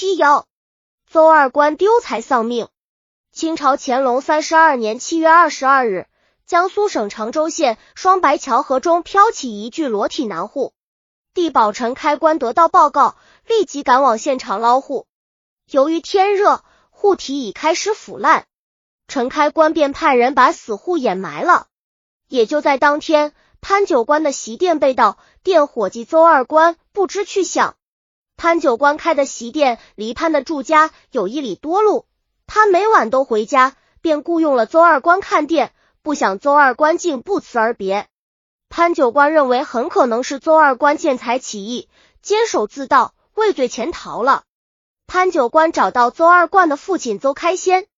七幺，邹二官丢财丧命。清朝乾隆三十二年七月二十二日，江苏省常州县双白桥河中飘起一具裸体男户。地保陈开关得到报告，立即赶往现场捞户。由于天热，户体已开始腐烂，陈开关便派人把死户掩埋了。也就在当天，潘九官的席店被盗，店伙计邹二官不知去向。潘九官开的席店离潘的住家有一里多路，他每晚都回家，便雇佣了邹二官看店。不想邹二官竟不辞而别。潘九官认为很可能是邹二官见财起意，监守自盗，畏罪潜逃了。潘九官找到邹二官的父亲邹开先，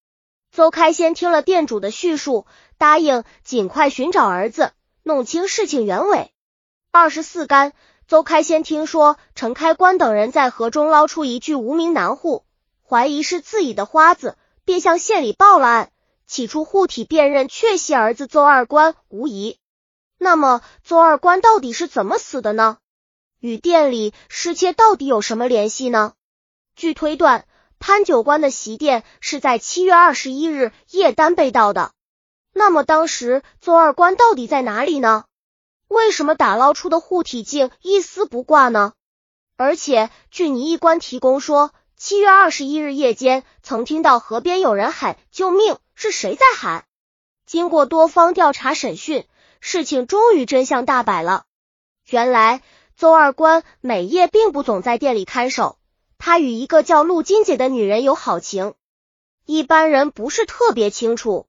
邹开先听了店主的叙述，答应尽快寻找儿子，弄清事情原委。二十四干。邹开先听说陈开关等人在河中捞出一具无名男户，怀疑是自己的花子，便向县里报了案。起初护体辨认确系儿子邹二官无疑。那么邹二官到底是怎么死的呢？与店里失窃到底有什么联系呢？据推断，潘九官的席店是在七月二十一日夜单被盗的。那么当时邹二官到底在哪里呢？为什么打捞出的护体镜一丝不挂呢？而且据倪一官提供说，七月二十一日夜间曾听到河边有人喊救命，是谁在喊？经过多方调查审讯，事情终于真相大白了。原来邹二官每夜并不总在店里看守，他与一个叫陆金姐的女人有好情，一般人不是特别清楚。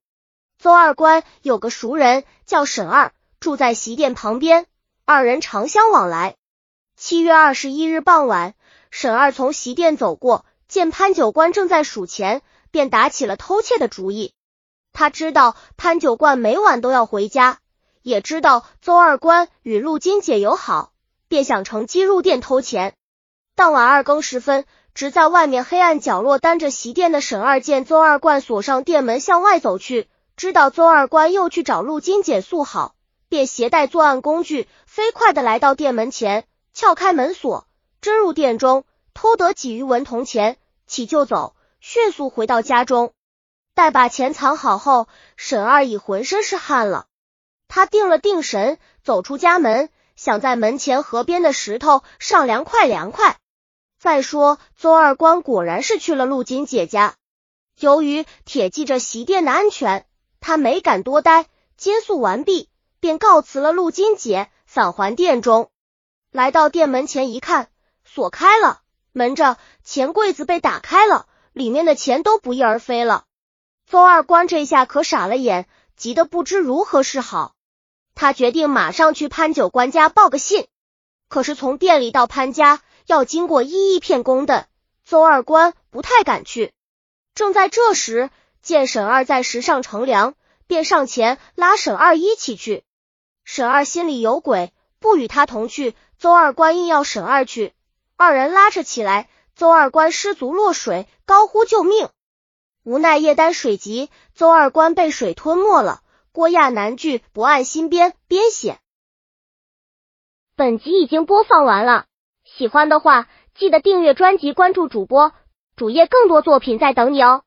邹二官有个熟人叫沈二。住在席店旁边，二人常相往来。七月二十一日傍晚，沈二从席店走过，见潘九官正在数钱，便打起了偷窃的主意。他知道潘九官每晚都要回家，也知道邹二官与陆金姐友好，便想乘机入店偷钱。当晚二更时分，直在外面黑暗角落担着席店的沈二见邹二官锁上店门向外走去，知道邹二官又去找陆金姐诉好。便携带作案工具，飞快的来到店门前，撬开门锁，真入店中，偷得几余文铜钱，起就走，迅速回到家中。待把钱藏好后，沈二已浑身是汗了。他定了定神，走出家门，想在门前河边的石头上凉快凉快。再说，邹二官果然是去了陆金姐家，由于铁记着席店的安全，他没敢多待，接宿完毕。便告辞了陆金姐，返还店中。来到店门前一看，锁开了，门着钱柜子被打开了，里面的钱都不翼而飞了。邹二官这下可傻了眼，急得不知如何是好。他决定马上去潘九官家报个信。可是从店里到潘家要经过一一片宫的，邹二官不太敢去。正在这时，见沈二在石上乘凉，便上前拉沈二一起去。沈二心里有鬼，不与他同去。邹二官硬要沈二去，二人拉扯起来，邹二官失足落水，高呼救命。无奈夜丹水急，邹二官被水吞没了。郭亚南剧不按新编编写。本集已经播放完了，喜欢的话记得订阅专辑，关注主播主页，更多作品在等你哦。